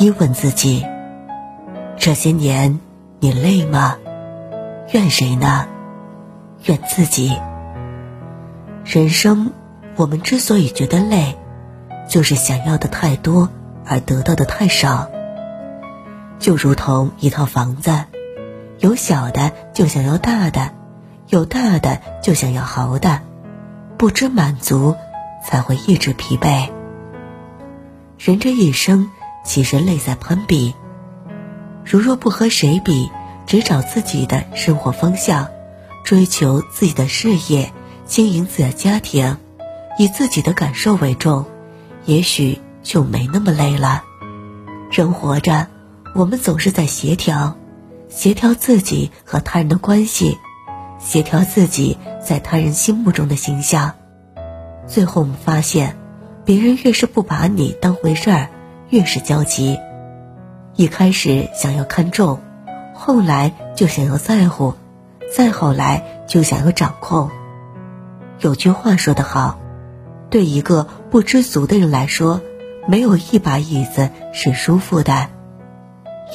一问自己：这些年你累吗？怨谁呢？怨自己。人生，我们之所以觉得累，就是想要的太多，而得到的太少。就如同一套房子，有小的就想要大的，有大的就想要豪的，不知满足，才会一直疲惫。人这一生。其实，累在攀比。如若不和谁比，只找自己的生活方向，追求自己的事业，经营自己的家庭，以自己的感受为重，也许就没那么累了。人活着，我们总是在协调，协调自己和他人的关系，协调自己在他人心目中的形象。最后，我们发现，别人越是不把你当回事儿。越是焦急，一开始想要看重，后来就想要在乎，再后来就想要掌控。有句话说得好，对一个不知足的人来说，没有一把椅子是舒服的，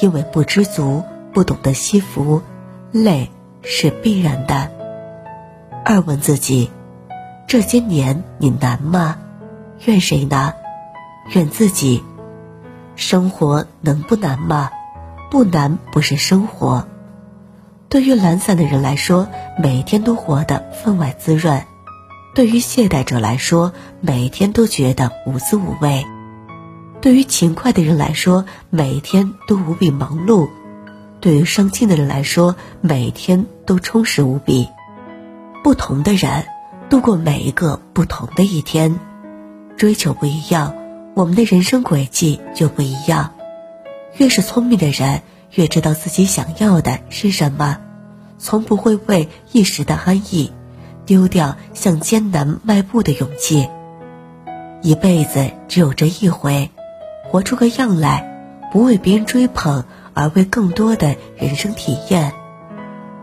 因为不知足，不懂得惜福，累是必然的。二问自己：这些年你难吗？怨谁呢？怨自己。生活能不难吗？不难不是生活。对于懒散的人来说，每天都活得分外滋润；对于懈怠者来说，每天都觉得无滋无味；对于勤快的人来说，每天都无比忙碌；对于上进的人来说，每天都充实无比。不同的人度过每一个不同的一天，追求不一样。我们的人生轨迹就不一样，越是聪明的人，越知道自己想要的是什么，从不会为一时的安逸，丢掉向艰难迈步的勇气。一辈子只有这一回，活出个样来，不为别人追捧，而为更多的人生体验。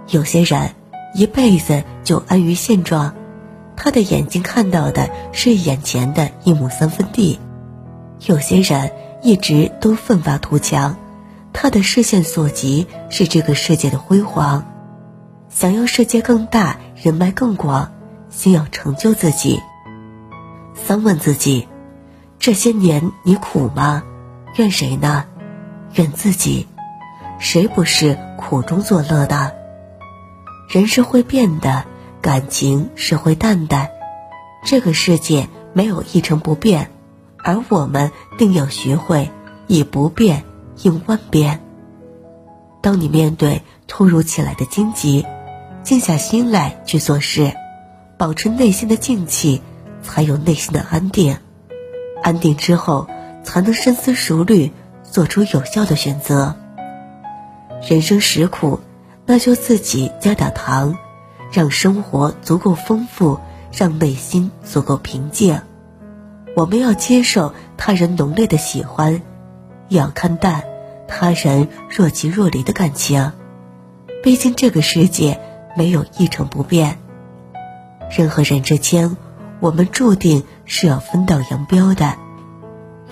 有些人一辈子就安于现状，他的眼睛看到的是眼前的一亩三分地。有些人一直都奋发图强，他的视线所及是这个世界的辉煌。想要世界更大，人脉更广，先要成就自己。三问自己：这些年你苦吗？怨谁呢？怨自己。谁不是苦中作乐的？人是会变的，感情是会淡的，这个世界没有一成不变。而我们定要学会以不变应万变。当你面对突如其来的荆棘，静下心来去做事，保持内心的静气，才有内心的安定。安定之后，才能深思熟虑，做出有效的选择。人生实苦，那就自己加点糖，让生活足够丰富，让内心足够平静。我们要接受他人浓烈的喜欢，也要看淡他人若即若离的感情。毕竟这个世界没有一成不变，任何人之间，我们注定是要分道扬镳的。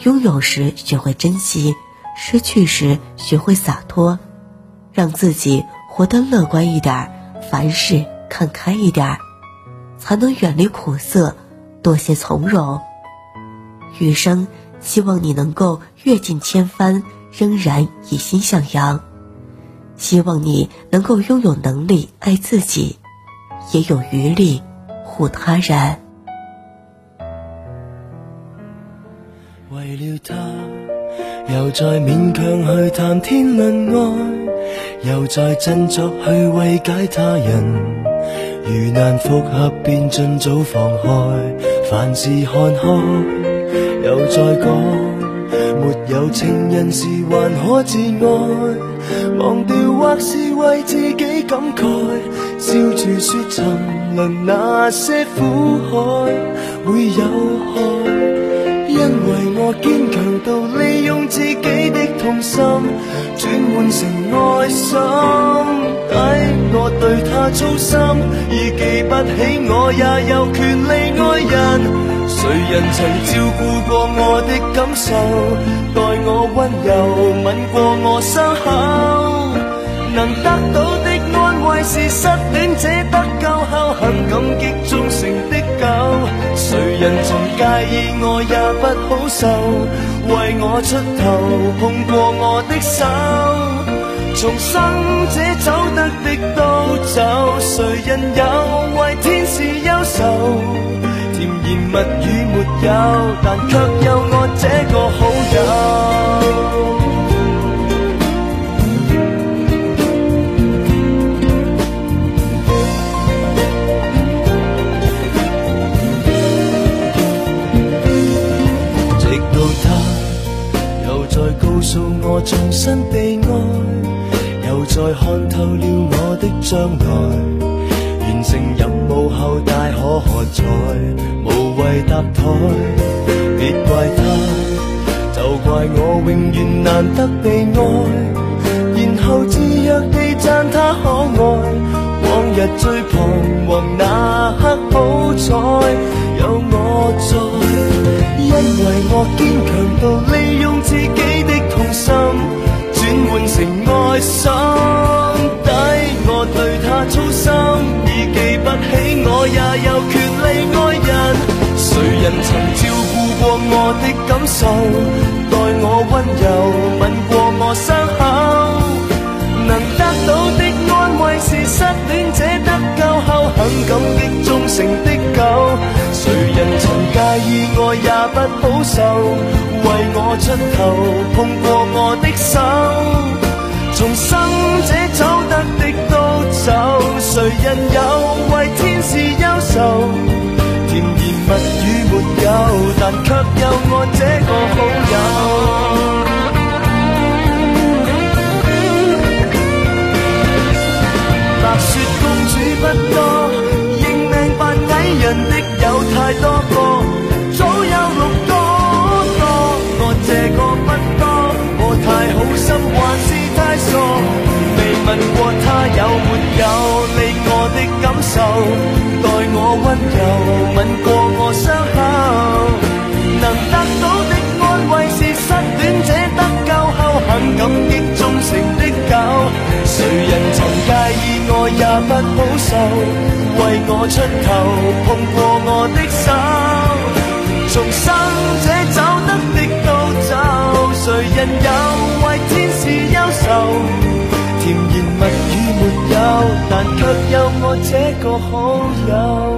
拥有时学会珍惜，失去时学会洒脱，让自己活得乐观一点，凡事看开一点，才能远离苦涩，多些从容。余生，希望你能够阅尽千帆，仍然以心向阳；希望你能够拥有能力爱自己，也有余力护他人。为了他，又再勉强去谈天论爱，又再振作去慰解他人。如难复合，便尽早放开，凡事看开。又再讲，没有情人时还可自爱，忘掉或是为自己感慨，笑住说沉沦那些苦海会有害，因为我坚强到利用自己的痛心，转换成爱心，抵我对他操心，已记不起我也有权利爱人。谁人曾照顾过我的感受，待我温柔吻过我伤口，能得到的安慰是失恋者得救后很感激忠诚的狗。谁人曾介意我也不好受，为我出头碰过我的手，重生者走得的都走，谁人有为天使忧愁？甜言蜜语没有，但却有我这个好友。直到他又再告诉我重新被爱，又再看透了我的将来。完成任務後大可喝彩，無謂搭台。別怪他，就怪我永遠難得被愛，然後自虐地讚他可愛。往日最彷徨那刻，好彩有我在，因為我堅強到利用自己的痛心，轉換成愛心。也有权利爱人，谁人曾照顾过我的感受，待我温柔吻过我伤口，能得到的安慰是失恋者得救后很感激忠诚的狗。谁人曾介意我也不好受，为我出头，碰过我的手，重生者走。谁人有为天使忧愁？甜言蜜语没有，但却有我这个。好。待我温柔吻过我伤口，能得到的安慰是失恋者得救后很感激忠诚的狗。谁人曾介意我也不好受，为我出头碰过我的手。重生者走得的都走，谁人有为天使忧愁？没有，但却有我这个好友。